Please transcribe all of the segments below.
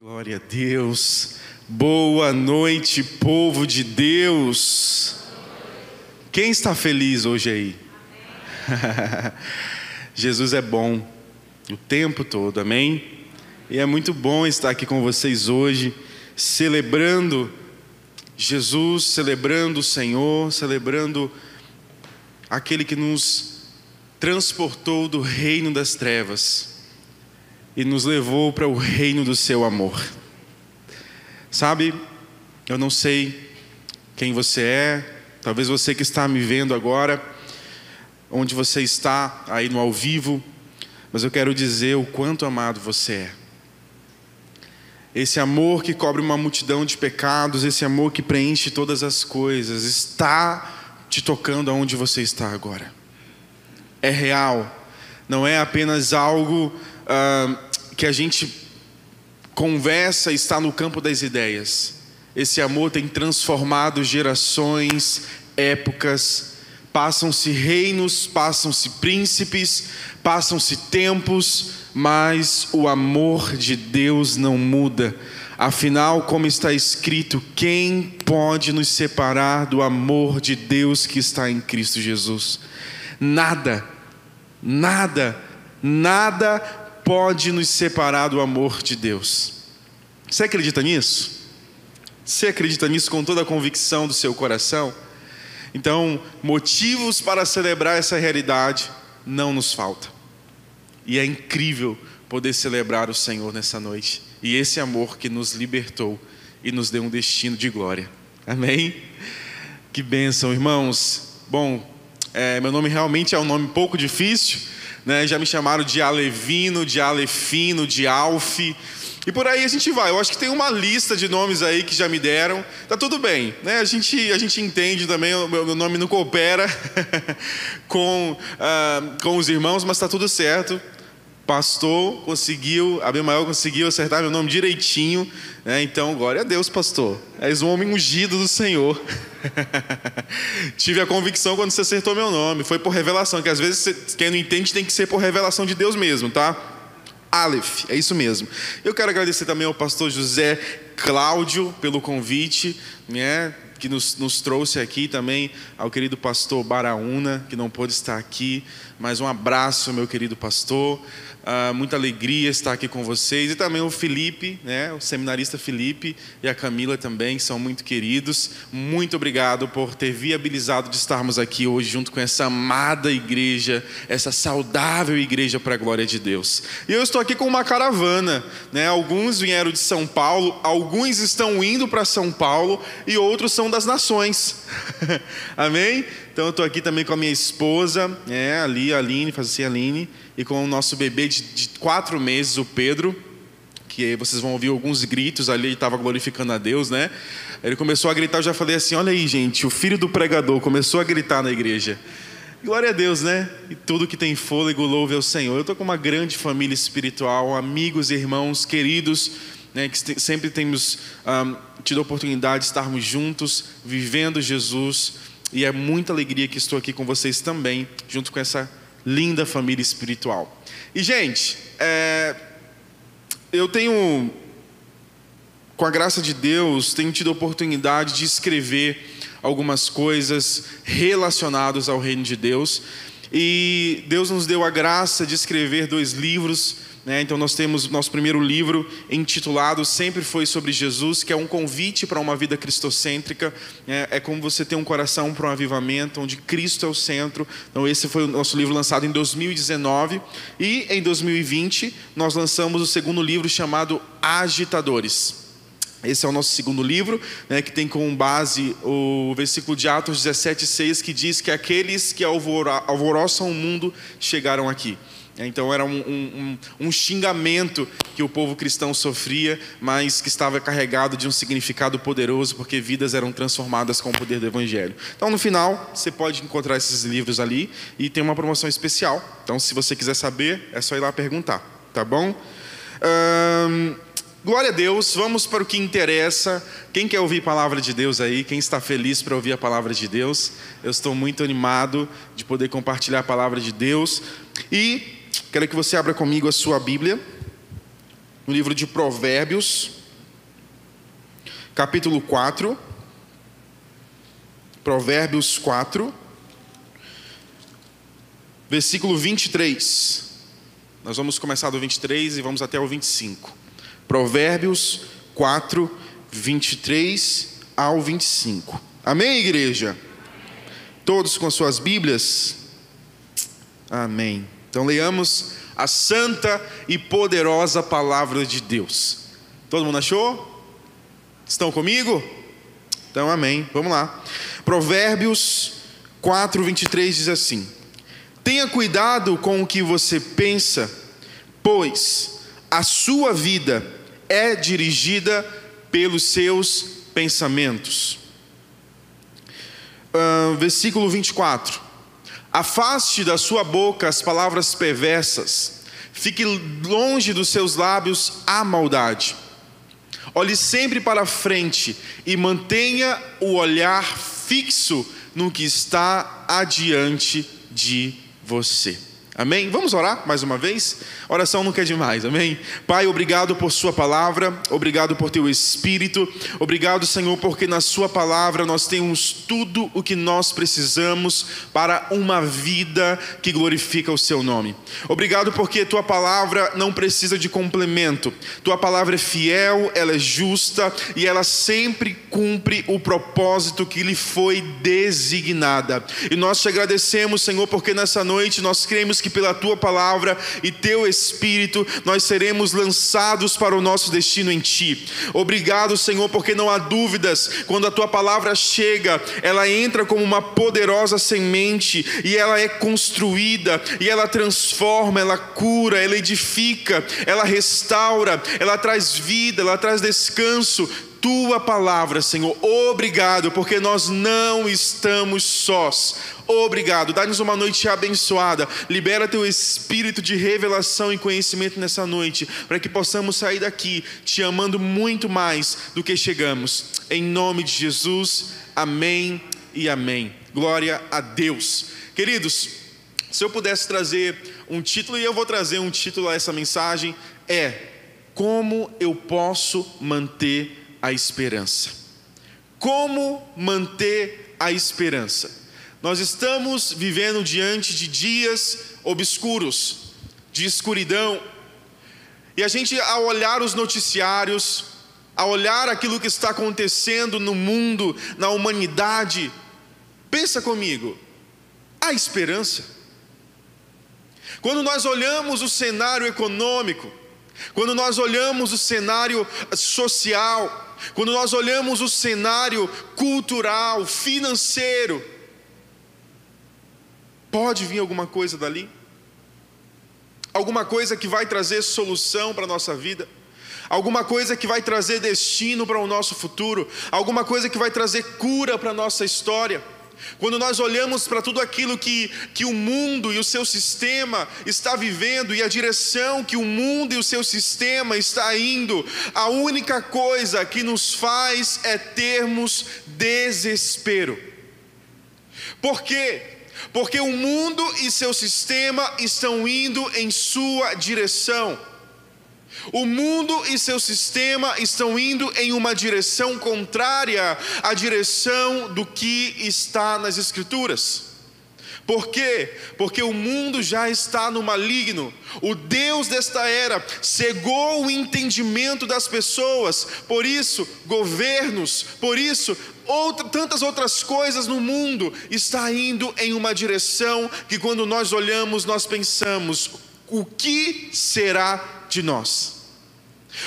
Glória a Deus. Boa noite, povo de Deus. Quem está feliz hoje aí? Jesus é bom o tempo todo, amém? E é muito bom estar aqui com vocês hoje, celebrando Jesus, celebrando o Senhor, celebrando aquele que nos transportou do reino das trevas e nos levou para o reino do seu amor. Sabe, eu não sei quem você é, talvez você que está me vendo agora, onde você está aí no ao vivo, mas eu quero dizer o quanto amado você é. Esse amor que cobre uma multidão de pecados, esse amor que preenche todas as coisas, está te tocando aonde você está agora. É real, não é apenas algo uh, que a gente conversa está no campo das ideias. Esse amor tem transformado gerações, épocas, passam-se reinos, passam-se príncipes, passam-se tempos, mas o amor de Deus não muda. Afinal, como está escrito, quem pode nos separar do amor de Deus que está em Cristo Jesus? Nada, nada, nada pode nos separar do amor de Deus. Você acredita nisso? Você acredita nisso com toda a convicção do seu coração? Então, motivos para celebrar essa realidade não nos faltam. E é incrível poder celebrar o Senhor nessa noite. E esse amor que nos libertou e nos deu um destino de glória. Amém? Que bênção, irmãos. Bom, é, meu nome realmente é um nome pouco difícil né? já me chamaram de Alevino, de Alefino, de Alf. E por aí a gente vai. Eu acho que tem uma lista de nomes aí que já me deram. Tá tudo bem, né? A gente, a gente entende também, o meu nome não coopera com, uh, com os irmãos, mas tá tudo certo pastor conseguiu, Abimael conseguiu acertar meu nome direitinho, né? então glória a Deus, pastor, és um homem ungido do Senhor. Tive a convicção quando você acertou meu nome, foi por revelação, que às vezes quem não entende tem que ser por revelação de Deus mesmo, tá? Aleph, é isso mesmo. Eu quero agradecer também ao pastor José Cláudio pelo convite, né? que nos, nos, trouxe aqui também ao querido pastor Baraúna, que não pôde estar aqui, mas um abraço, meu querido pastor. Uh, muita alegria estar aqui com vocês. E também o Felipe, né, o seminarista Felipe e a Camila também, são muito queridos. Muito obrigado por ter viabilizado de estarmos aqui hoje junto com essa amada igreja, essa saudável igreja para a glória de Deus. E eu estou aqui com uma caravana. Né? Alguns vieram de São Paulo, alguns estão indo para São Paulo e outros são das nações. Amém? Então eu estou aqui também com a minha esposa, é, ali, a Aline, faz assim, Aline e com o nosso bebê de, de quatro meses, o Pedro, que vocês vão ouvir alguns gritos ali, ele estava glorificando a Deus, né? Ele começou a gritar, eu já falei assim: olha aí, gente, o filho do pregador começou a gritar na igreja. Glória a Deus, né? E tudo que tem fôlego louve ao Senhor. Eu estou com uma grande família espiritual, amigos, irmãos, queridos, né, que sempre temos um, tido a oportunidade de estarmos juntos, vivendo Jesus. E é muita alegria que estou aqui com vocês também, junto com essa linda família espiritual. E, gente, é, eu tenho, com a graça de Deus, tenho tido a oportunidade de escrever algumas coisas relacionadas ao reino de Deus. E Deus nos deu a graça de escrever dois livros né? Então, nós temos nosso primeiro livro intitulado Sempre Foi Sobre Jesus, que é um convite para uma vida cristocêntrica. Né? É como você ter um coração para um avivamento, onde Cristo é o centro. Então, esse foi o nosso livro lançado em 2019. E em 2020, nós lançamos o segundo livro chamado Agitadores. Esse é o nosso segundo livro, né, que tem como base o versículo de Atos 17,6, que diz que aqueles que alvoroçam o mundo chegaram aqui. Então era um, um, um, xingamento que o povo cristão sofria, mas que estava carregado de um significado poderoso, porque vidas eram transformadas com o poder do Evangelho. Então, no final, você pode encontrar esses livros ali e tem uma promoção especial. Então, se você quiser saber, é só ir lá perguntar, tá bom? Hum, glória a Deus, vamos para o que interessa. Quem quer ouvir a palavra de Deus aí? Quem está feliz para ouvir a palavra de Deus? Eu estou muito animado de poder compartilhar a palavra de Deus. E Quero que você abra comigo a sua Bíblia no livro de Provérbios, capítulo 4. Provérbios 4, versículo 23. Nós vamos começar do 23 e vamos até o 25. Provérbios 4, 23 ao 25. Amém, igreja? Todos com suas Bíblias? Amém. Então leiamos a santa e poderosa palavra de Deus. Todo mundo achou? Estão comigo? Então, amém. Vamos lá. Provérbios 4, 23 diz assim: Tenha cuidado com o que você pensa, pois a sua vida é dirigida pelos seus pensamentos. Uh, versículo 24: Afaste da sua boca as palavras perversas, fique longe dos seus lábios a maldade. Olhe sempre para frente e mantenha o olhar fixo no que está adiante de você. Amém? Vamos orar mais uma vez? Oração nunca é demais, amém? Pai, obrigado por Sua palavra, obrigado por Teu Espírito, obrigado, Senhor, porque na Sua palavra nós temos tudo o que nós precisamos para uma vida que glorifica o Seu nome. Obrigado porque Tua palavra não precisa de complemento, Tua palavra é fiel, ela é justa e ela sempre cumpre o propósito que lhe foi designada. E nós te agradecemos, Senhor, porque nessa noite nós cremos que que pela tua palavra e teu espírito nós seremos lançados para o nosso destino em ti. Obrigado, Senhor, porque não há dúvidas, quando a tua palavra chega, ela entra como uma poderosa semente e ela é construída e ela transforma, ela cura, ela edifica, ela restaura, ela traz vida, ela traz descanso, tua palavra, Senhor. Obrigado, porque nós não estamos sós. Obrigado. Dá-nos uma noite abençoada. Libera teu espírito de revelação e conhecimento nessa noite, para que possamos sair daqui te amando muito mais do que chegamos. Em nome de Jesus. Amém e amém. Glória a Deus. Queridos, se eu pudesse trazer um título, e eu vou trazer um título a essa mensagem, é Como eu posso manter a esperança. Como manter a esperança? Nós estamos vivendo diante de dias obscuros, de escuridão, e a gente, ao olhar os noticiários, ao olhar aquilo que está acontecendo no mundo, na humanidade, pensa comigo, há esperança. Quando nós olhamos o cenário econômico, quando nós olhamos o cenário social, quando nós olhamos o cenário cultural, financeiro, pode vir alguma coisa dali? Alguma coisa que vai trazer solução para a nossa vida? Alguma coisa que vai trazer destino para o nosso futuro? Alguma coisa que vai trazer cura para a nossa história? Quando nós olhamos para tudo aquilo que, que o mundo e o seu sistema está vivendo e a direção que o mundo e o seu sistema está indo, a única coisa que nos faz é termos desespero. Por quê? Porque o mundo e seu sistema estão indo em sua direção. O mundo e seu sistema estão indo em uma direção contrária à direção do que está nas Escrituras. Por quê? Porque o mundo já está no maligno. O Deus desta era cegou o entendimento das pessoas. Por isso, governos, por isso, outra, tantas outras coisas no mundo está indo em uma direção que quando nós olhamos, nós pensamos: o que será de nós?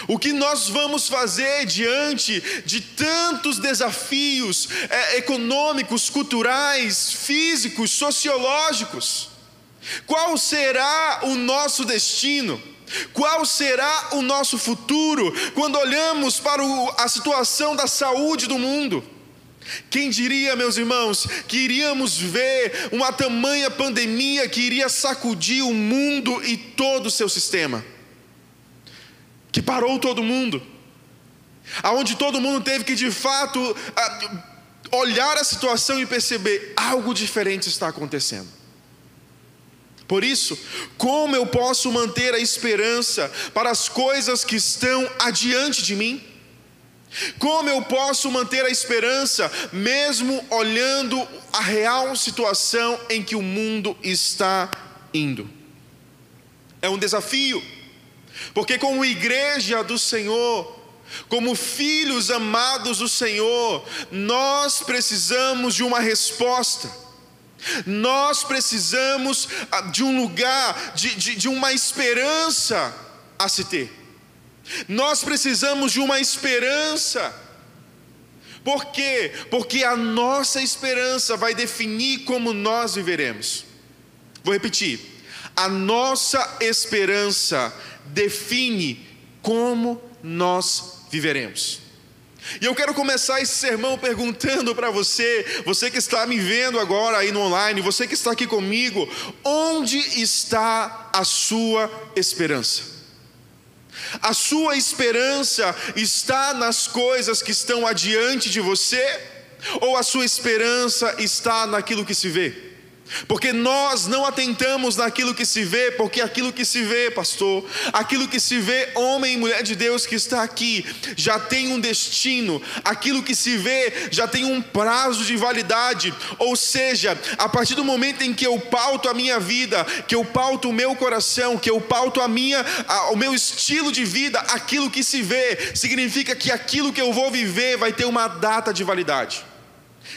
O que nós vamos fazer diante de tantos desafios é, econômicos, culturais, físicos, sociológicos? Qual será o nosso destino? Qual será o nosso futuro quando olhamos para o, a situação da saúde do mundo? Quem diria, meus irmãos, que iríamos ver uma tamanha pandemia que iria sacudir o mundo e todo o seu sistema? Que parou todo mundo, aonde todo mundo teve que de fato olhar a situação e perceber algo diferente está acontecendo. Por isso, como eu posso manter a esperança para as coisas que estão adiante de mim? Como eu posso manter a esperança mesmo olhando a real situação em que o mundo está indo? É um desafio, porque, como igreja do Senhor, como filhos amados do Senhor, nós precisamos de uma resposta. Nós precisamos ah, de um lugar, de, de, de uma esperança a se ter. Nós precisamos de uma esperança. Por quê? Porque a nossa esperança vai definir como nós viveremos. Vou repetir. A nossa esperança define como nós viveremos. E eu quero começar esse sermão perguntando para você, você que está me vendo agora aí no online, você que está aqui comigo, onde está a sua esperança? A sua esperança está nas coisas que estão adiante de você? Ou a sua esperança está naquilo que se vê? Porque nós não atentamos naquilo que se vê, porque aquilo que se vê, pastor, aquilo que se vê, homem e mulher de Deus que está aqui, já tem um destino, aquilo que se vê já tem um prazo de validade, ou seja, a partir do momento em que eu pauto a minha vida, que eu pauto o meu coração, que eu pauto a minha, a, o meu estilo de vida, aquilo que se vê, significa que aquilo que eu vou viver vai ter uma data de validade.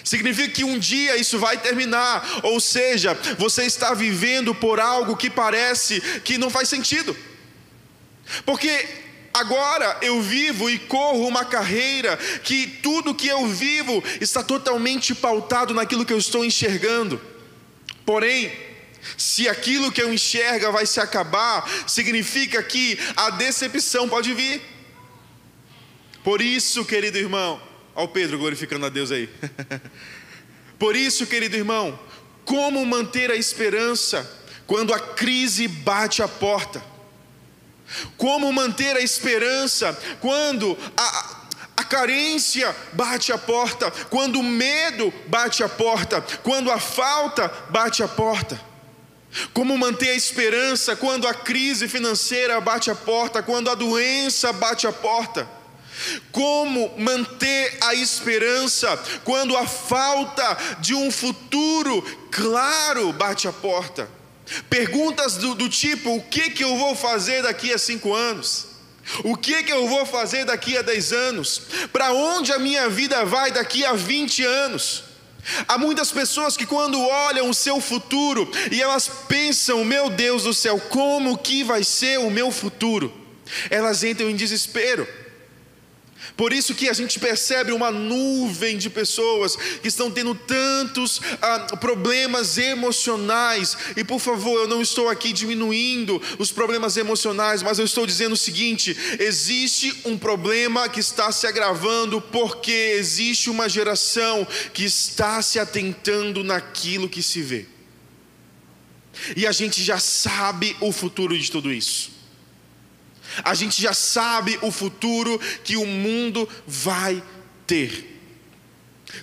Significa que um dia isso vai terminar, ou seja, você está vivendo por algo que parece que não faz sentido. Porque agora eu vivo e corro uma carreira que tudo que eu vivo está totalmente pautado naquilo que eu estou enxergando. Porém, se aquilo que eu enxerga vai se acabar, significa que a decepção pode vir. Por isso, querido irmão, Olha o Pedro glorificando a Deus aí. Por isso, querido irmão, como manter a esperança quando a crise bate a porta? Como manter a esperança quando a, a carência bate a porta, quando o medo bate a porta, quando a falta bate a porta? Como manter a esperança quando a crise financeira bate a porta, quando a doença bate a porta? Como manter a esperança quando a falta de um futuro claro bate a porta? Perguntas do, do tipo: o que, que eu vou fazer daqui a cinco anos? O que, que eu vou fazer daqui a dez anos? Para onde a minha vida vai daqui a vinte anos? Há muitas pessoas que, quando olham o seu futuro e elas pensam: meu Deus do céu, como que vai ser o meu futuro? Elas entram em desespero. Por isso que a gente percebe uma nuvem de pessoas que estão tendo tantos ah, problemas emocionais. E por favor, eu não estou aqui diminuindo os problemas emocionais, mas eu estou dizendo o seguinte: existe um problema que está se agravando porque existe uma geração que está se atentando naquilo que se vê. E a gente já sabe o futuro de tudo isso. A gente já sabe o futuro que o mundo vai ter.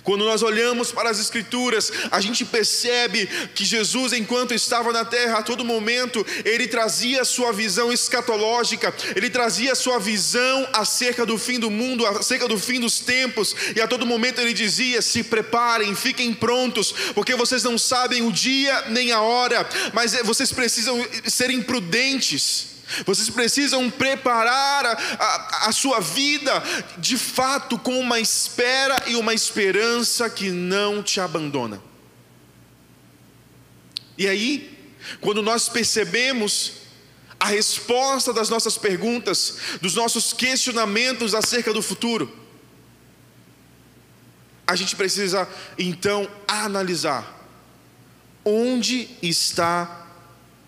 Quando nós olhamos para as Escrituras, a gente percebe que Jesus, enquanto estava na terra, a todo momento, ele trazia sua visão escatológica, ele trazia sua visão acerca do fim do mundo, acerca do fim dos tempos, e a todo momento ele dizia: se preparem, fiquem prontos, porque vocês não sabem o dia nem a hora, mas vocês precisam ser imprudentes. Vocês precisam preparar a, a, a, sua vida de fato com uma espera e uma esperança que não te abandona. E aí, quando nós percebemos a resposta das nossas perguntas, dos nossos questionamentos acerca do futuro, a gente precisa então analisar onde está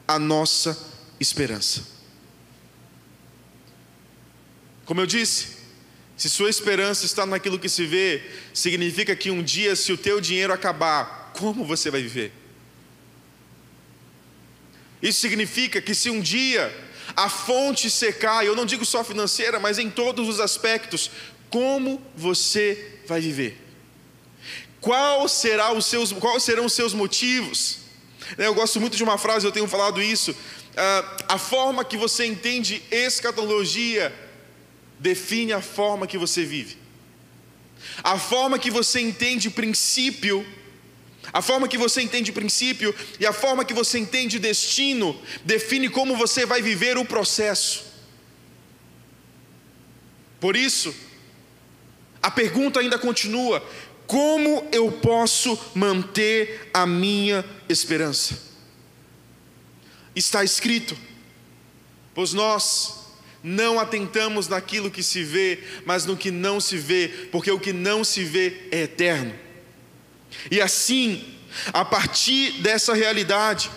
a nossa esperança. Como eu disse, se sua esperança está naquilo que se vê, significa que um dia, se o teu dinheiro acabar, como você vai viver? Isso significa que se um dia a fonte secar, eu não digo só financeira, mas em todos os aspectos, como você vai viver? Qual será os seus, quais serão os seus motivos? Eu gosto muito de uma frase, eu tenho falado isso. Ah, a forma que você entende escatologia define a forma que você vive. A forma que você entende princípio, a forma que você entende princípio e a forma que você entende destino define como você vai viver o processo. Por isso, a pergunta ainda continua: como eu posso manter a minha esperança? Está escrito, pois nós não atentamos naquilo que se vê, mas no que não se vê, porque o que não se vê é eterno. E assim, a partir dessa realidade,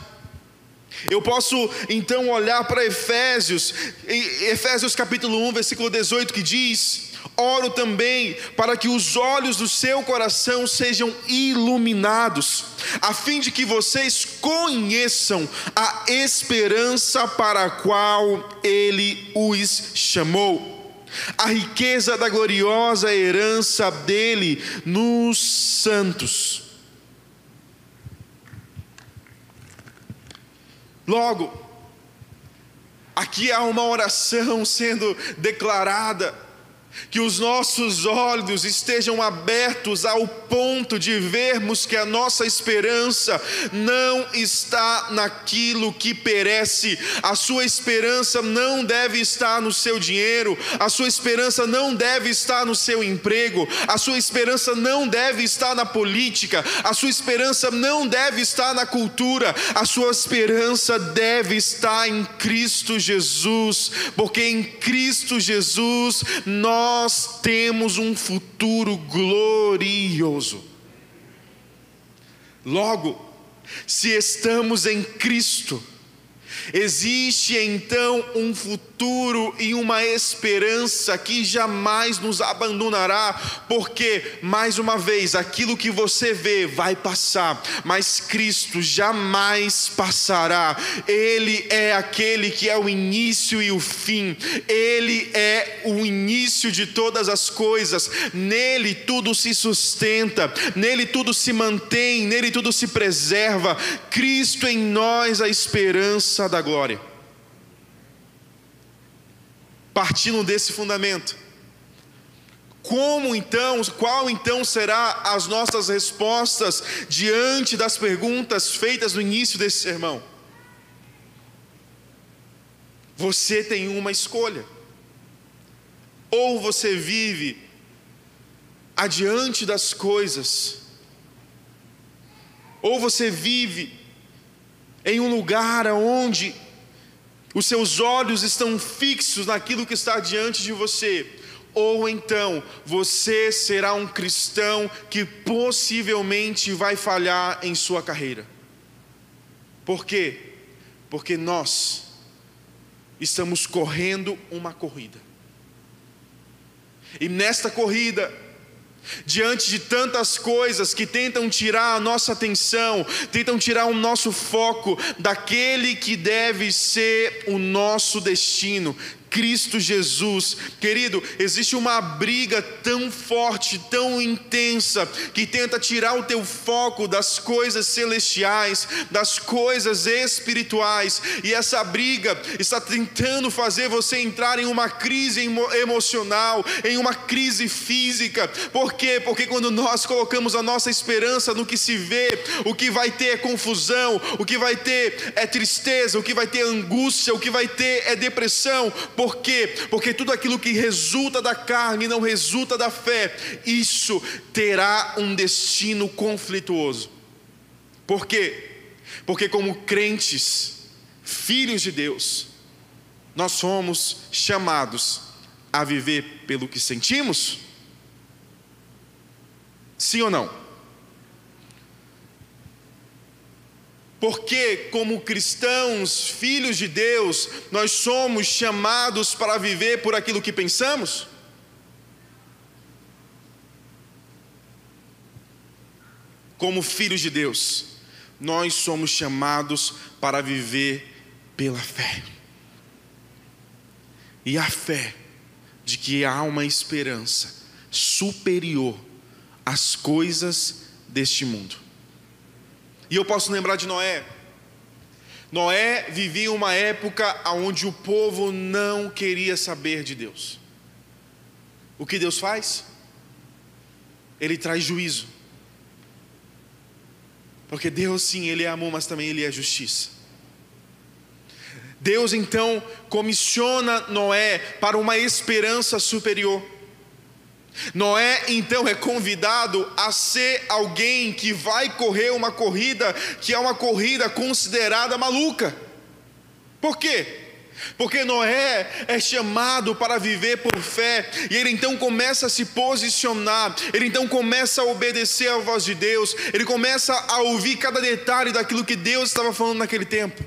eu posso então olhar para Efésios, Efésios capítulo 1, versículo 18, que diz: Oro também para que os olhos do seu coração sejam iluminados, a fim de que vocês conheçam a esperança para a qual ele os chamou a riqueza da gloriosa herança dele nos santos. Logo, aqui há uma oração sendo declarada que os nossos olhos estejam abertos ao ponto de vermos que a nossa esperança não está naquilo que perece, a sua esperança não deve estar no seu dinheiro, a sua esperança não deve estar no seu emprego, a sua esperança não deve estar na política, a sua esperança não deve estar na cultura, a sua esperança deve estar em Cristo Jesus, porque em Cristo Jesus nós nós temos um futuro glorioso. Logo, se estamos em Cristo, existe então um futuro e uma esperança que jamais nos abandonará, porque, mais uma vez, aquilo que você vê vai passar, mas Cristo jamais passará. Ele é aquele que é o início e o fim, Ele é o início de todas as coisas, nele tudo se sustenta, nele tudo se mantém, nele tudo se preserva. Cristo em nós, a esperança da glória partindo desse fundamento. Como então, qual então será as nossas respostas diante das perguntas feitas no início desse sermão? Você tem uma escolha. Ou você vive adiante das coisas, ou você vive em um lugar onde os seus olhos estão fixos naquilo que está diante de você, ou então você será um cristão que possivelmente vai falhar em sua carreira. Por quê? Porque nós estamos correndo uma corrida. E nesta corrida, diante de tantas coisas que tentam tirar a nossa atenção, tentam tirar o nosso foco daquele que deve ser o nosso destino, Cristo Jesus. Querido, existe uma briga tão forte, tão intensa, que tenta tirar o teu foco das coisas celestiais, das coisas espirituais, e essa briga está tentando fazer você entrar em uma crise emocional, em uma crise física. Por quê? Porque quando nós colocamos a nossa esperança no que se vê, o que vai ter é confusão, o que vai ter é tristeza, o que vai ter é angústia, o que vai ter é depressão por quê? Porque tudo aquilo que resulta da carne não resulta da fé, isso terá um destino conflituoso. Por quê? Porque, como crentes, filhos de Deus, nós somos chamados a viver pelo que sentimos? Sim ou não? Porque, como cristãos, filhos de Deus, nós somos chamados para viver por aquilo que pensamos? Como filhos de Deus, nós somos chamados para viver pela fé. E a fé de que há uma esperança superior às coisas deste mundo. E eu posso lembrar de Noé, Noé vivia uma época onde o povo não queria saber de Deus. O que Deus faz? Ele traz juízo. Porque Deus, sim, Ele é amor, mas também Ele é justiça. Deus então comissiona Noé para uma esperança superior. Noé então é convidado a ser alguém que vai correr uma corrida que é uma corrida considerada maluca. Por quê? Porque Noé é chamado para viver por fé, e ele então começa a se posicionar, ele então começa a obedecer à voz de Deus, ele começa a ouvir cada detalhe daquilo que Deus estava falando naquele tempo.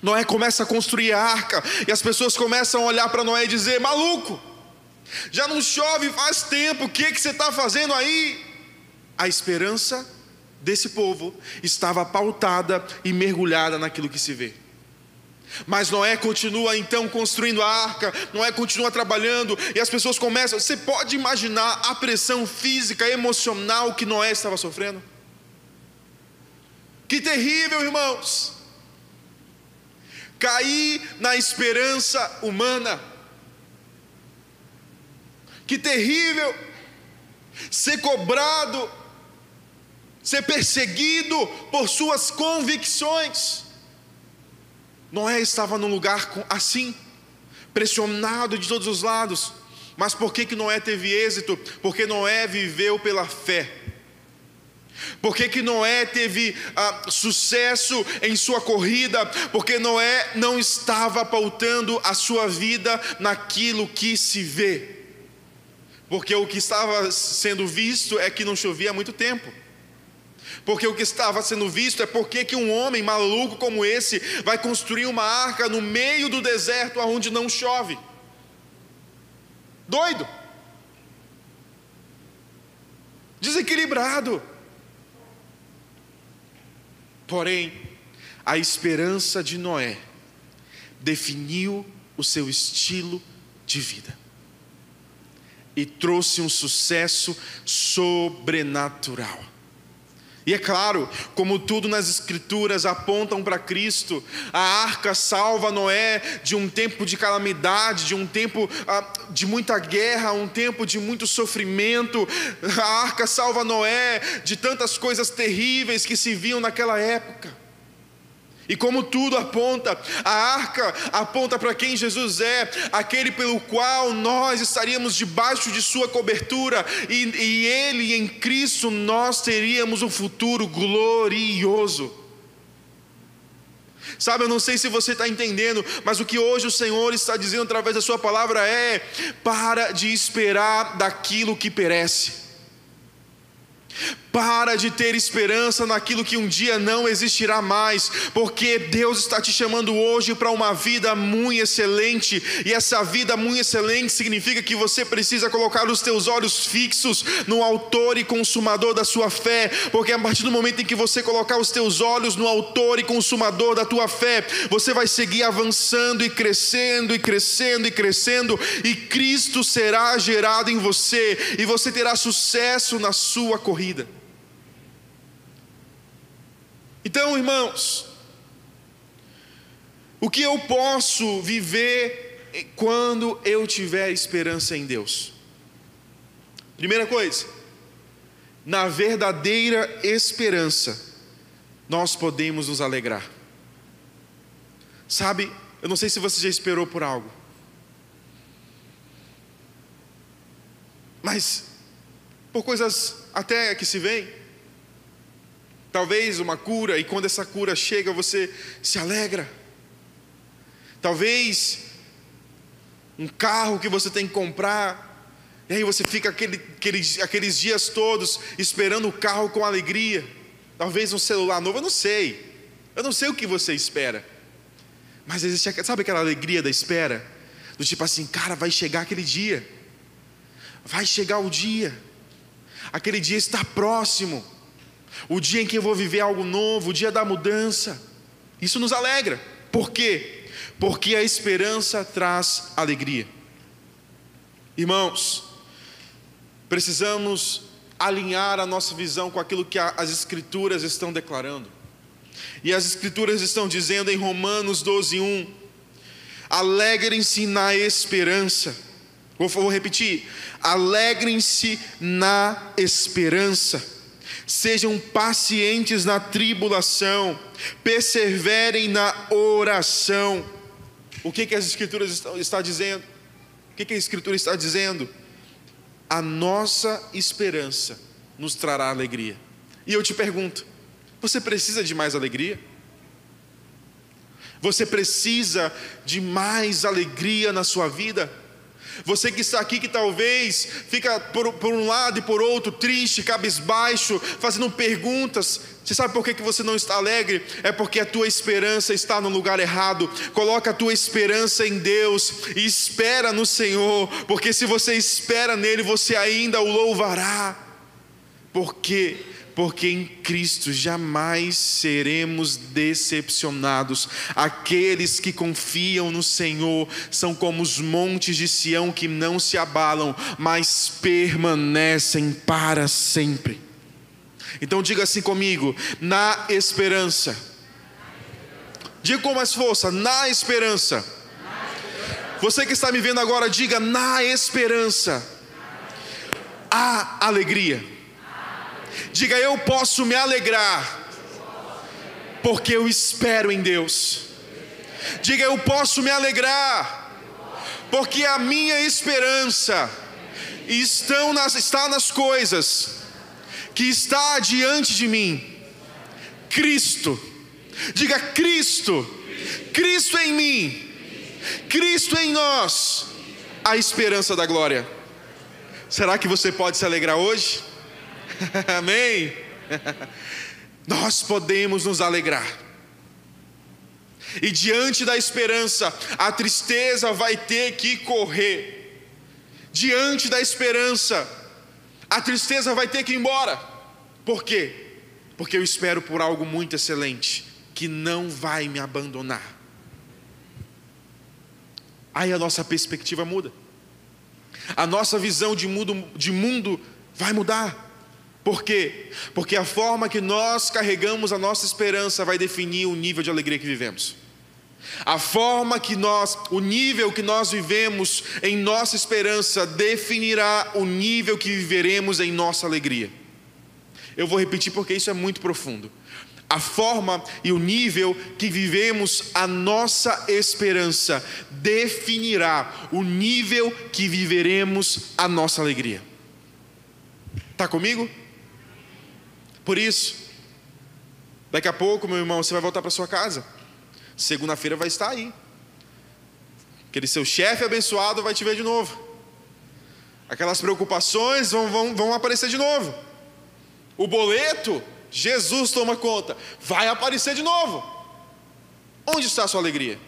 Noé começa a construir a arca, e as pessoas começam a olhar para Noé e dizer: maluco, já não chove faz tempo, o que, que você está fazendo aí? A esperança desse povo estava pautada e mergulhada naquilo que se vê. Mas Noé continua então construindo a arca, Noé continua trabalhando, e as pessoas começam. Você pode imaginar a pressão física, emocional que Noé estava sofrendo? Que terrível, irmãos! Cair na esperança humana. Que terrível! Ser cobrado, ser perseguido por suas convicções. Noé estava num lugar assim, pressionado de todos os lados. Mas por que, que Noé teve êxito? Porque Noé viveu pela fé. Por que, que Noé teve ah, sucesso em sua corrida? Porque Noé não estava pautando a sua vida naquilo que se vê. Porque o que estava sendo visto é que não chovia há muito tempo. Porque o que estava sendo visto é porque que um homem maluco como esse vai construir uma arca no meio do deserto onde não chove. Doido. Desequilibrado. Porém, a esperança de Noé definiu o seu estilo de vida e trouxe um sucesso sobrenatural. E é claro, como tudo nas Escrituras apontam para Cristo, a arca salva Noé de um tempo de calamidade, de um tempo ah, de muita guerra, um tempo de muito sofrimento. A arca salva Noé de tantas coisas terríveis que se viam naquela época. E como tudo aponta, a arca aponta para quem Jesus é, aquele pelo qual nós estaríamos debaixo de Sua cobertura, e, e Ele em Cristo nós teríamos um futuro glorioso. Sabe, eu não sei se você está entendendo, mas o que hoje o Senhor está dizendo através da Sua palavra é: para de esperar daquilo que perece. Para de ter esperança naquilo que um dia não existirá mais, porque Deus está te chamando hoje para uma vida muito excelente, e essa vida muito excelente significa que você precisa colocar os teus olhos fixos no autor e consumador da sua fé, porque a partir do momento em que você colocar os teus olhos no autor e consumador da tua fé, você vai seguir avançando e crescendo e crescendo e crescendo, e Cristo será gerado em você, e você terá sucesso na sua corrida. Então, irmãos, o que eu posso viver quando eu tiver esperança em Deus? Primeira coisa, na verdadeira esperança, nós podemos nos alegrar. Sabe, eu não sei se você já esperou por algo, mas por coisas até que se veem, Talvez uma cura, e quando essa cura chega, você se alegra. Talvez um carro que você tem que comprar, e aí você fica aquele, aqueles, aqueles dias todos esperando o carro com alegria. Talvez um celular novo, eu não sei. Eu não sei o que você espera. Mas existe, sabe aquela alegria da espera? Do tipo assim, cara, vai chegar aquele dia. Vai chegar o dia. Aquele dia está próximo o dia em que eu vou viver algo novo, o dia da mudança. Isso nos alegra. Por quê? Porque a esperança traz alegria. Irmãos, precisamos alinhar a nossa visão com aquilo que as Escrituras estão declarando. E as Escrituras estão dizendo em Romanos 12, 1: alegrem-se na esperança. Vou, vou repetir: alegrem-se na esperança. Sejam pacientes na tribulação, perseverem na oração. O que, que as Escrituras estão está dizendo? O que, que a Escritura está dizendo? A nossa esperança nos trará alegria. E eu te pergunto: você precisa de mais alegria? Você precisa de mais alegria na sua vida? Você que está aqui, que talvez fica por, por, um lado e por outro, triste, cabisbaixo, fazendo perguntas. Você sabe por que, que você não está alegre? É porque a tua esperança está no lugar errado. Coloca a tua esperança em Deus e espera no Senhor, porque se você espera nele, você ainda o louvará. Porque porque em Cristo jamais seremos decepcionados. Aqueles que confiam no Senhor são como os montes de Sião que não se abalam, mas permanecem para sempre. Então diga assim comigo: na esperança. Diga com mais força: na esperança. Você que está me vendo agora, diga na esperança. Há alegria. Diga, eu posso me alegrar, porque eu espero em Deus. Diga, eu posso me alegrar, porque a minha esperança estão nas, está nas coisas que está diante de mim. Cristo. Diga Cristo. Cristo em mim. Cristo em nós. A esperança da glória. Será que você pode se alegrar hoje? Amém? Nós podemos nos alegrar. E diante da esperança, a tristeza vai ter que correr. Diante da esperança, a tristeza vai ter que ir embora. Por quê? Porque eu espero por algo muito excelente, que não vai me abandonar. Aí a nossa perspectiva muda. A nossa visão de mundo, de mundo vai mudar. Por quê? Porque a forma que nós carregamos a nossa esperança vai definir o nível de alegria que vivemos. A forma que nós, o nível que nós vivemos em nossa esperança definirá o nível que viveremos em nossa alegria. Eu vou repetir porque isso é muito profundo. A forma e o nível que vivemos a nossa esperança definirá o nível que viveremos a nossa alegria. Está comigo? Por isso, daqui a pouco, meu irmão, você vai voltar para sua casa. Segunda-feira vai estar aí. Aquele seu chefe abençoado vai te ver de novo. Aquelas preocupações vão, vão, vão aparecer de novo. O boleto, Jesus toma conta, vai aparecer de novo. Onde está a sua alegria?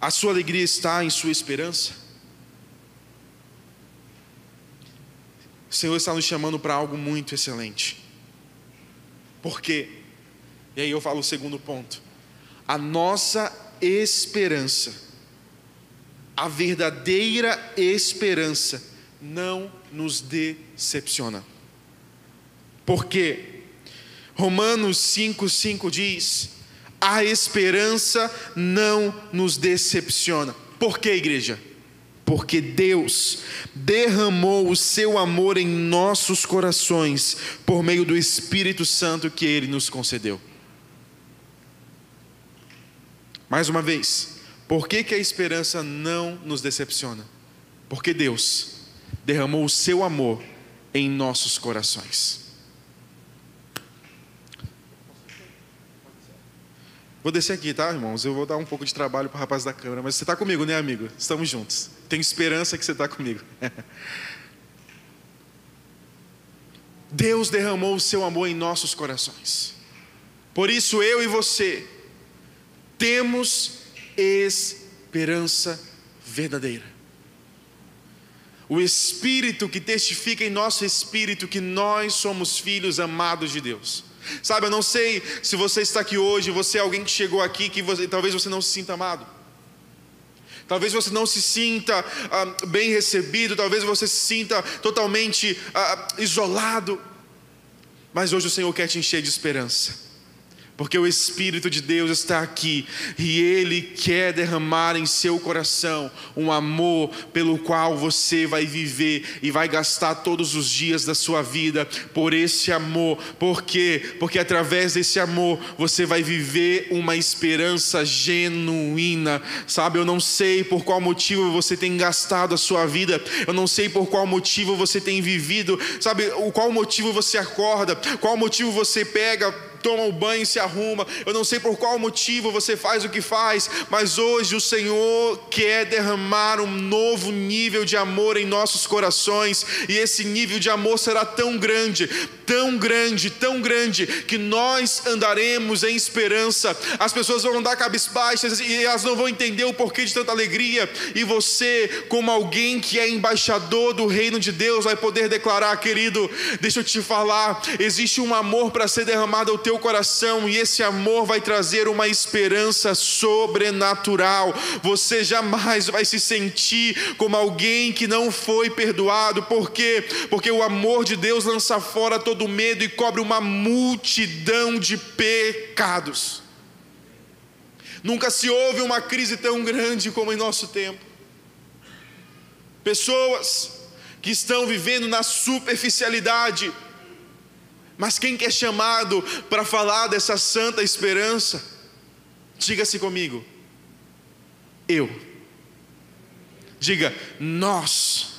A sua alegria está em sua esperança? O Senhor está nos chamando para algo muito excelente. Por quê? E aí eu falo o segundo ponto. A nossa esperança, a verdadeira esperança, não nos decepciona. Por quê? Romanos 5,5 diz: a esperança não nos decepciona. Por quê, igreja? Porque Deus derramou o seu amor em nossos corações por meio do Espírito Santo que Ele nos concedeu. Mais uma vez, por que, que a esperança não nos decepciona? Porque Deus derramou o seu amor em nossos corações. Vou descer aqui, tá, irmãos? Eu vou dar um pouco de trabalho para o rapaz da câmera, mas você está comigo, né, amigo? Estamos juntos. Tenho esperança que você está comigo. Deus derramou o seu amor em nossos corações. Por isso eu e você temos esperança verdadeira. O Espírito que testifica em nosso espírito que nós somos filhos amados de Deus. Sabe, eu não sei se você está aqui hoje, você é alguém que chegou aqui que você, talvez você não se sinta amado. Talvez você não se sinta ah, bem recebido, talvez você se sinta totalmente ah, isolado. Mas hoje o Senhor quer te encher de esperança. Porque o Espírito de Deus está aqui e Ele quer derramar em seu coração um amor pelo qual você vai viver e vai gastar todos os dias da sua vida por esse amor. Por quê? Porque através desse amor você vai viver uma esperança genuína. Sabe, eu não sei por qual motivo você tem gastado a sua vida, eu não sei por qual motivo você tem vivido, sabe, qual motivo você acorda, qual motivo você pega toma o banho e se arruma. Eu não sei por qual motivo você faz o que faz, mas hoje o Senhor quer derramar um novo nível de amor em nossos corações, e esse nível de amor será tão grande, tão grande, tão grande, que nós andaremos em esperança. As pessoas vão andar cabisbaixas e elas não vão entender o porquê de tanta alegria, e você, como alguém que é embaixador do reino de Deus, vai poder declarar, querido, deixa eu te falar, existe um amor para ser derramado ao teu teu coração e esse amor vai trazer uma esperança sobrenatural. Você jamais vai se sentir como alguém que não foi perdoado, por quê? Porque o amor de Deus lança fora todo medo e cobre uma multidão de pecados. Nunca se houve uma crise tão grande como em nosso tempo. Pessoas que estão vivendo na superficialidade, mas quem quer chamado para falar dessa santa esperança? Diga-se comigo. Eu. Diga, nós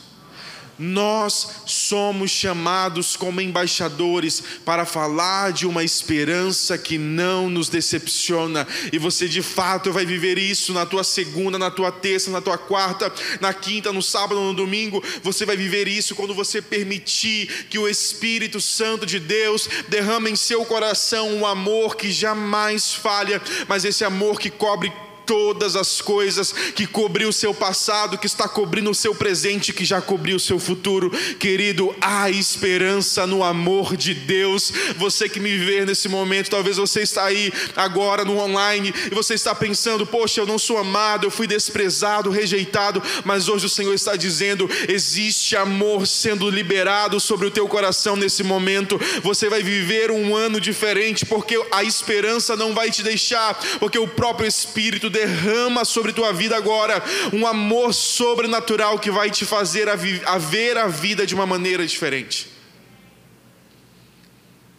nós somos chamados como embaixadores para falar de uma esperança que não nos decepciona, e você de fato vai viver isso na tua segunda, na tua terça, na tua quarta, na quinta, no sábado, no domingo. Você vai viver isso quando você permitir que o Espírito Santo de Deus derrame em seu coração um amor que jamais falha, mas esse amor que cobre todas as coisas, que cobriu o seu passado, que está cobrindo o seu presente, que já cobriu o seu futuro. Querido, há esperança no amor de Deus. Você que me vê nesse momento, talvez você está aí agora no online e você está pensando: "Poxa, eu não sou amado, eu fui desprezado, rejeitado", mas hoje o Senhor está dizendo: existe amor sendo liberado sobre o teu coração nesse momento. Você vai viver um ano diferente porque a esperança não vai te deixar, porque o próprio Espírito derrama sobre tua vida agora um amor sobrenatural que vai te fazer a, a ver a vida de uma maneira diferente.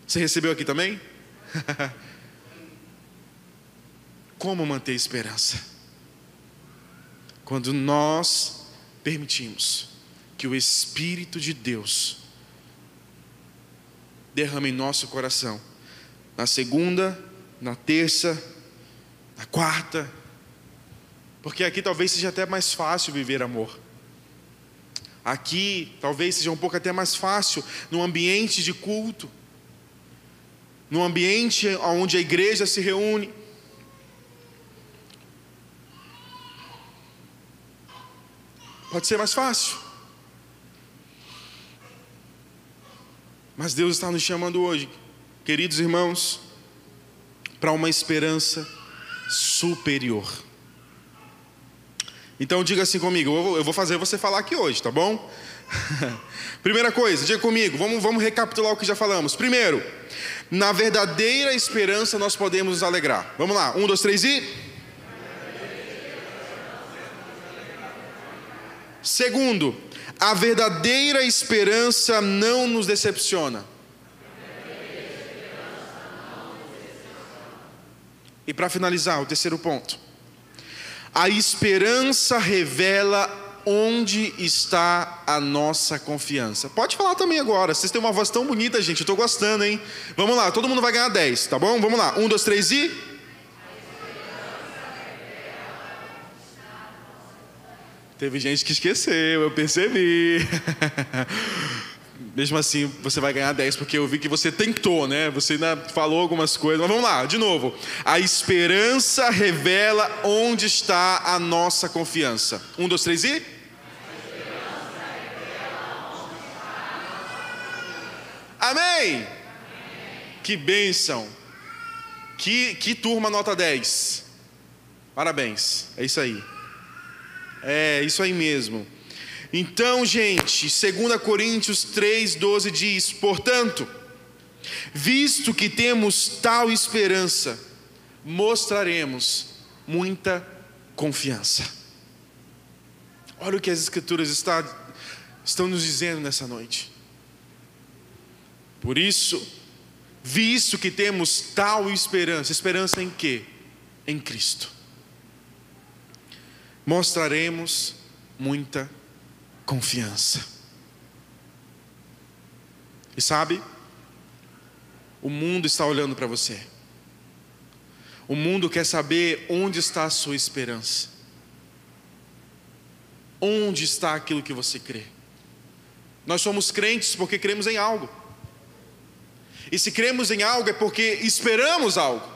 Você recebeu aqui também? Como manter esperança? Quando nós permitimos que o Espírito de Deus derrame em nosso coração, na segunda, na terça, na quarta, porque aqui talvez seja até mais fácil viver amor. Aqui talvez seja um pouco até mais fácil no ambiente de culto, no ambiente onde a igreja se reúne. Pode ser mais fácil. Mas Deus está nos chamando hoje, queridos irmãos, para uma esperança superior. Então diga assim comigo, eu vou fazer você falar aqui hoje, tá bom? Primeira coisa, diga comigo, vamos, vamos recapitular o que já falamos. Primeiro, na verdadeira esperança nós podemos nos alegrar. Vamos lá, um, dois, três e. Segundo, a verdadeira esperança não nos decepciona. E para finalizar, o terceiro ponto. A esperança revela onde está a nossa confiança. Pode falar também agora. Vocês têm uma voz tão bonita, gente. Eu estou gostando, hein? Vamos lá, todo mundo vai ganhar 10, tá bom? Vamos lá. Um, dois, três e. Teve gente que esqueceu, eu percebi. mesmo assim você vai ganhar 10, porque eu vi que você tentou, né? Você ainda falou algumas coisas. Mas vamos lá, de novo. A esperança revela onde está a nossa confiança. Um, dois, três e. Amém. Amém. Que bênção. Que, que turma nota 10. Parabéns. É isso aí. É isso aí mesmo. Então, gente, 2 Coríntios 3,12 diz: Portanto, Visto que temos tal esperança, mostraremos muita confiança. Olha o que as Escrituras está, estão nos dizendo nessa noite. Por isso, visto que temos tal esperança, esperança em quê? Em Cristo. Mostraremos muita confiança. E sabe, o mundo está olhando para você. O mundo quer saber onde está a sua esperança. Onde está aquilo que você crê? Nós somos crentes porque cremos em algo. E se cremos em algo é porque esperamos algo.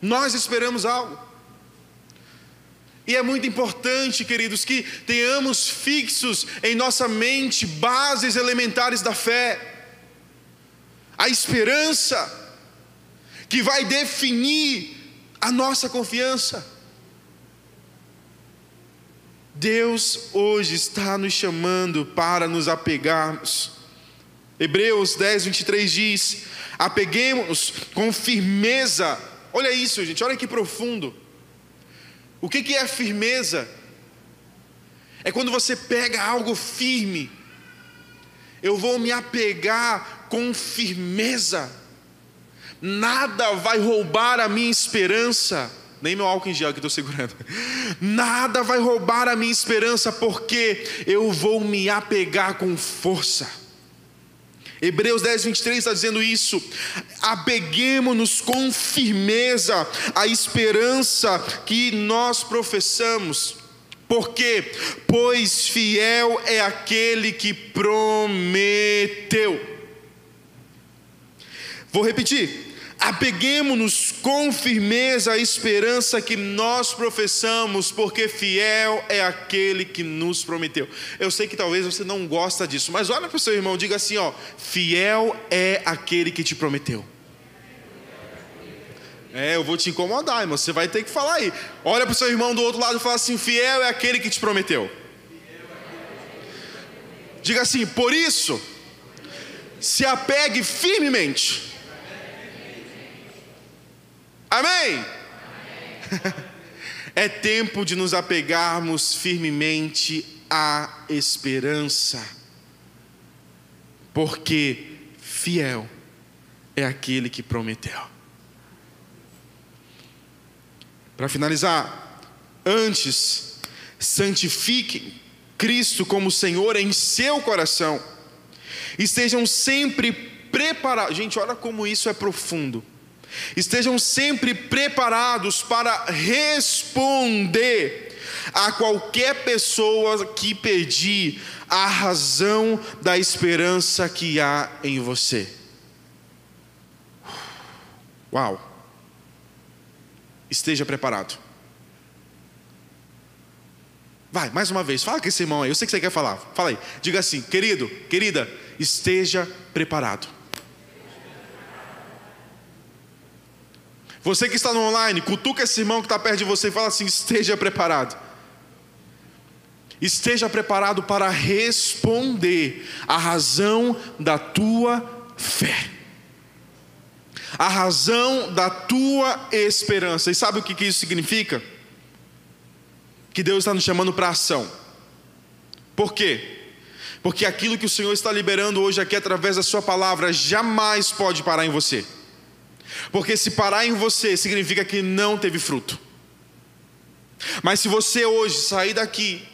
Nós esperamos algo. E é muito importante, queridos, que tenhamos fixos em nossa mente bases elementares da fé. A esperança que vai definir a nossa confiança. Deus hoje está nos chamando para nos apegarmos. Hebreus 10, 23 diz: apeguemos-nos com firmeza. Olha isso, gente, olha que profundo. O que, é firmeza? É quando você pega algo firme. Eu vou me apegar com firmeza nada vai roubar a minha esperança. Nem meu álcool em gel que estou segurando. Nada vai roubar a minha esperança, porque eu vou me apegar com força. Hebreus 10, 23 está dizendo isso. Apeguemos-nos com firmeza à esperança que nós professamos. Porque, pois fiel é aquele que prometeu. Vou repetir apeguemos-nos com firmeza à esperança que nós professamos, porque fiel é aquele que nos prometeu. Eu sei que talvez você não gosta disso, mas olha para o seu irmão, diga assim, ó, fiel é aquele que te prometeu. É, eu vou te incomodar, irmão. Você vai ter que falar aí. Olha para o seu irmão do outro lado e fala assim: fiel é aquele que te prometeu. Diga assim: por isso, se apegue firmemente Amém? É tempo de nos apegarmos firmemente à esperança, porque fiel é aquele que prometeu. Para finalizar, antes, santifiquem Cristo como Senhor em seu coração, estejam sempre preparados. Gente, olha como isso é profundo Estejam sempre preparados para responder a qualquer pessoa que pedir a razão da esperança que há em você. Uau! Esteja preparado. Vai, mais uma vez, fala com esse irmão aí, eu sei que você quer falar. Fala aí, diga assim, querido, querida, esteja preparado. Você que está no online, cutuca esse irmão que está perto de você e fala assim: esteja preparado. Esteja preparado para responder a razão da tua fé, a razão da tua esperança. E sabe o que isso significa? Que Deus está nos chamando para ação. Por quê? Porque aquilo que o Senhor está liberando hoje aqui através da Sua palavra jamais pode parar em você. Porque se parar em você, significa que não teve fruto. Mas se você hoje sair daqui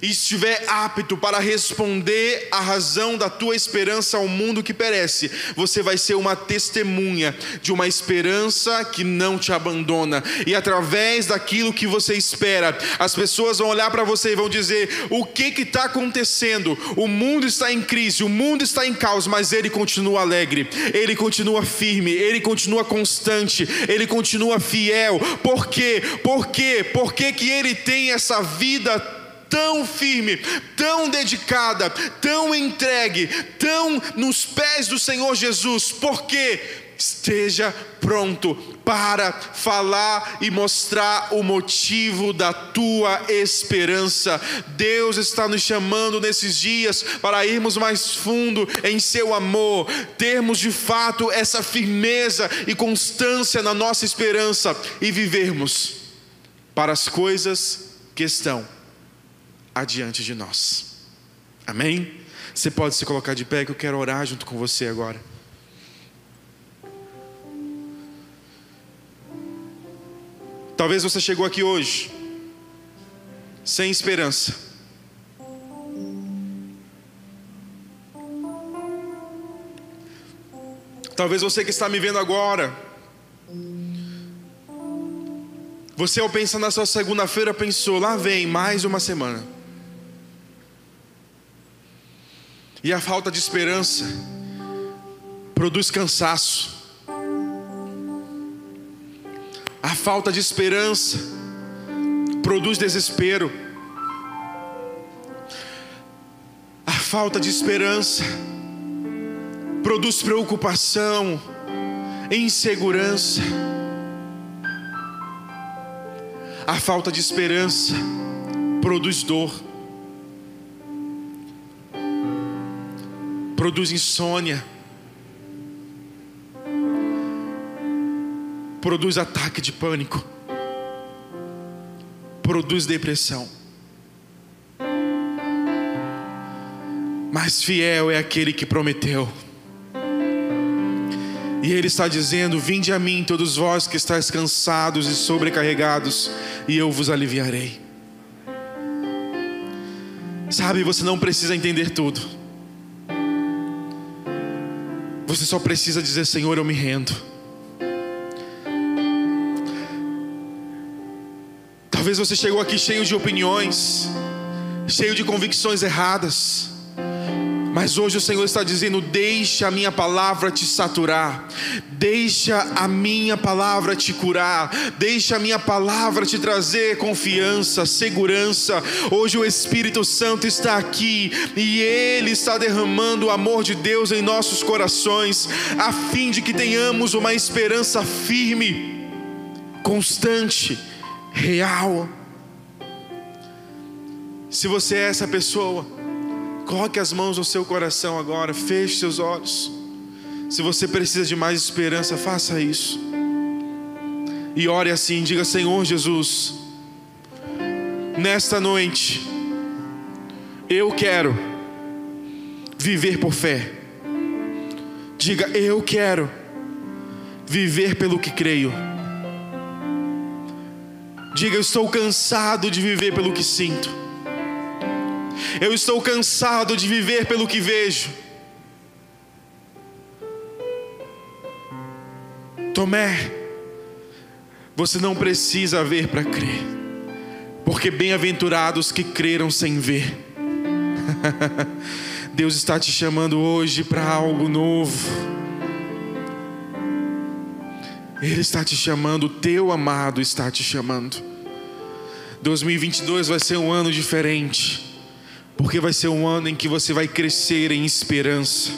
e estiver apto para responder a razão da tua esperança ao mundo que perece, você vai ser uma testemunha de uma esperança que não te abandona, e através daquilo que você espera, as pessoas vão olhar para você e vão dizer: o que está acontecendo? O mundo está em crise, o mundo está em caos, mas ele continua alegre, ele continua firme, ele continua constante, ele continua fiel. Por quê? Por quê? Por que, que ele tem essa vida? Tão firme, tão dedicada, tão entregue, tão nos pés do Senhor Jesus, porque esteja pronto para falar e mostrar o motivo da tua esperança. Deus está nos chamando nesses dias para irmos mais fundo em seu amor, termos de fato essa firmeza e constância na nossa esperança e vivermos para as coisas que estão adiante de nós. Amém? Você pode se colocar de pé que eu quero orar junto com você agora. Talvez você chegou aqui hoje sem esperança. Talvez você que está me vendo agora, você ao pensar na sua segunda-feira pensou, lá vem mais uma semana. E a falta de esperança produz cansaço. A falta de esperança produz desespero. A falta de esperança produz preocupação, insegurança. A falta de esperança produz dor. Produz insônia, produz ataque de pânico, produz depressão. Mas fiel é aquele que prometeu. E Ele está dizendo: Vinde a mim, todos vós que estáis cansados e sobrecarregados, e eu vos aliviarei. Sabe, você não precisa entender tudo. Você só precisa dizer: Senhor, eu me rendo. Talvez você chegou aqui cheio de opiniões, cheio de convicções erradas. Mas hoje o Senhor está dizendo: deixa a minha palavra te saturar, deixa a minha palavra te curar, deixa a minha palavra te trazer confiança, segurança. Hoje o Espírito Santo está aqui e Ele está derramando o amor de Deus em nossos corações, a fim de que tenhamos uma esperança firme, constante, real. Se você é essa pessoa, Coloque as mãos no seu coração agora, feche seus olhos. Se você precisa de mais esperança, faça isso. E ore assim, diga: Senhor Jesus, nesta noite, eu quero viver por fé. Diga: Eu quero viver pelo que creio. Diga: Eu estou cansado de viver pelo que sinto. Eu estou cansado de viver pelo que vejo. Tomé, você não precisa ver para crer, porque bem-aventurados que creram sem ver. Deus está te chamando hoje para algo novo. Ele está te chamando, o teu amado está te chamando. 2022 vai ser um ano diferente porque vai ser um ano em que você vai crescer em esperança.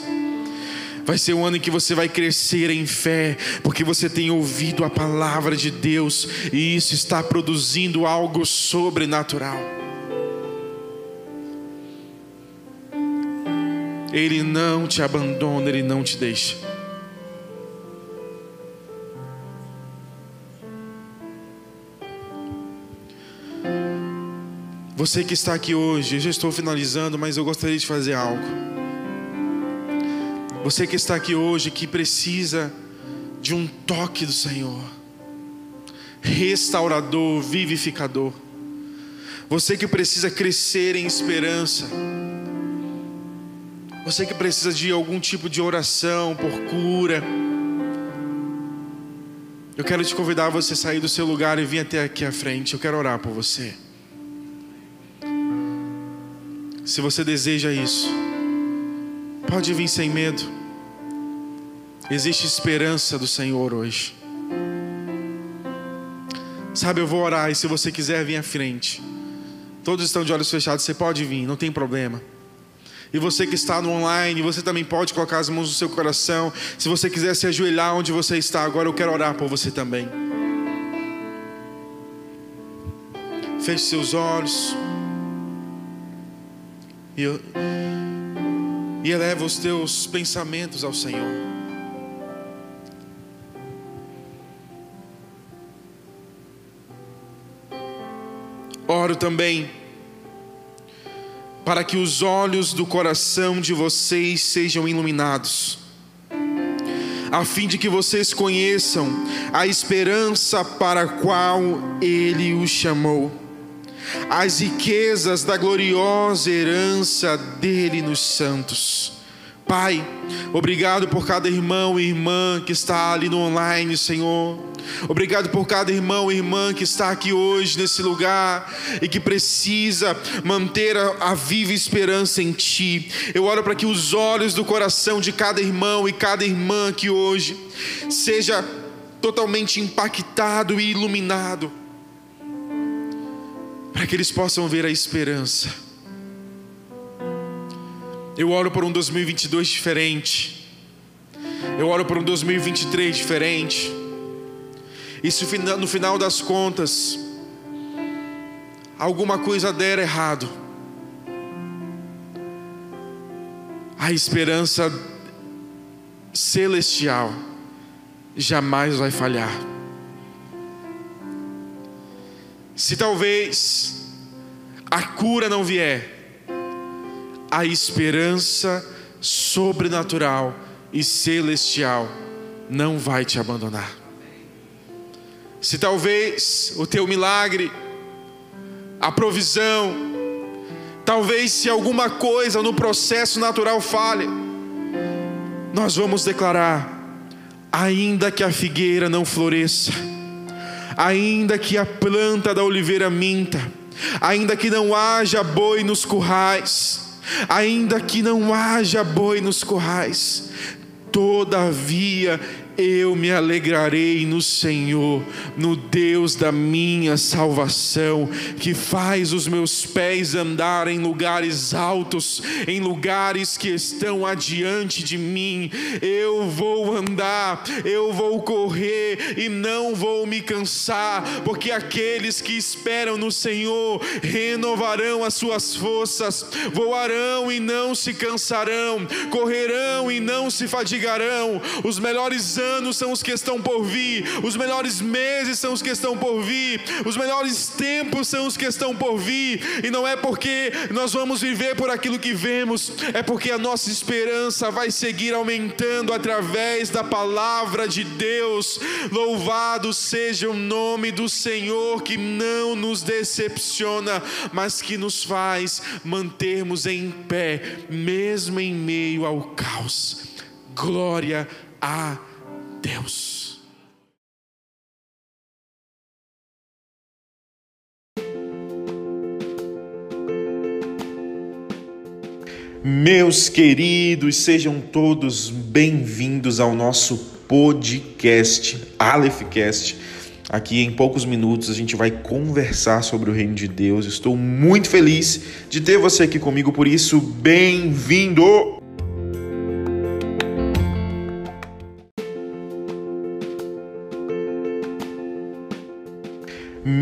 Vai ser um ano em que você vai crescer em fé, porque você tem ouvido a palavra de Deus e isso está produzindo algo sobrenatural. Ele não te abandona, ele não te deixa. Você que está aqui hoje, eu já estou finalizando, mas eu gostaria de fazer algo. Você que está aqui hoje, que precisa de um toque do Senhor, restaurador, vivificador. Você que precisa crescer em esperança. Você que precisa de algum tipo de oração por cura. Eu quero te convidar a você sair do seu lugar e vir até aqui à frente. Eu quero orar por você. Se você deseja isso, pode vir sem medo. Existe esperança do Senhor hoje. Sabe, eu vou orar e se você quiser vir à frente, todos estão de olhos fechados, você pode vir, não tem problema. E você que está no online, você também pode colocar as mãos no seu coração. Se você quiser se ajoelhar onde você está agora, eu quero orar por você também. Feche seus olhos. E, e eleva os teus pensamentos ao Senhor. Oro também para que os olhos do coração de vocês sejam iluminados, a fim de que vocês conheçam a esperança para a qual Ele os chamou, as riquezas da gloriosa herança dele nos santos Pai, obrigado por cada irmão e irmã que está ali no online, Senhor. Obrigado por cada irmão e irmã que está aqui hoje nesse lugar e que precisa manter a, a viva esperança em Ti. Eu oro para que os olhos do coração de cada irmão e cada irmã aqui hoje seja totalmente impactado e iluminado, para que eles possam ver a esperança eu oro por um 2022 diferente. Eu oro por um 2023 diferente. E se no final das contas alguma coisa der errado, a esperança celestial jamais vai falhar. Se talvez a cura não vier, a esperança sobrenatural e celestial não vai te abandonar. Se talvez o teu milagre, a provisão, talvez se alguma coisa no processo natural falhe, nós vamos declarar: ainda que a figueira não floresça, ainda que a planta da oliveira minta, ainda que não haja boi nos currais, ainda que não haja boi nos currais, todavia eu me alegrarei no Senhor, no Deus da minha salvação, que faz os meus pés andar em lugares altos, em lugares que estão adiante de mim. Eu vou andar, eu vou correr e não vou me cansar, porque aqueles que esperam no Senhor renovarão as suas forças, voarão e não se cansarão, correrão e não se fadigarão. Os melhores anos são os que estão por vir, os melhores meses são os que estão por vir, os melhores tempos são os que estão por vir, e não é porque nós vamos viver por aquilo que vemos, é porque a nossa esperança vai seguir aumentando através da palavra de Deus. Louvado seja o nome do Senhor que não nos decepciona, mas que nos faz mantermos em pé, mesmo em meio ao caos. Glória a Deus. Meus queridos, sejam todos bem-vindos ao nosso podcast, Alephcast. Aqui em poucos minutos a gente vai conversar sobre o reino de Deus. Estou muito feliz de ter você aqui comigo, por isso, bem-vindo!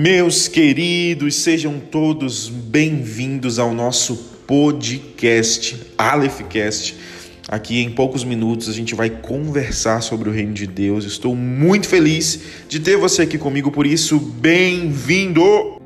Meus queridos, sejam todos bem-vindos ao nosso podcast, Alephcast. Aqui em poucos minutos a gente vai conversar sobre o reino de Deus. Estou muito feliz de ter você aqui comigo, por isso, bem-vindo!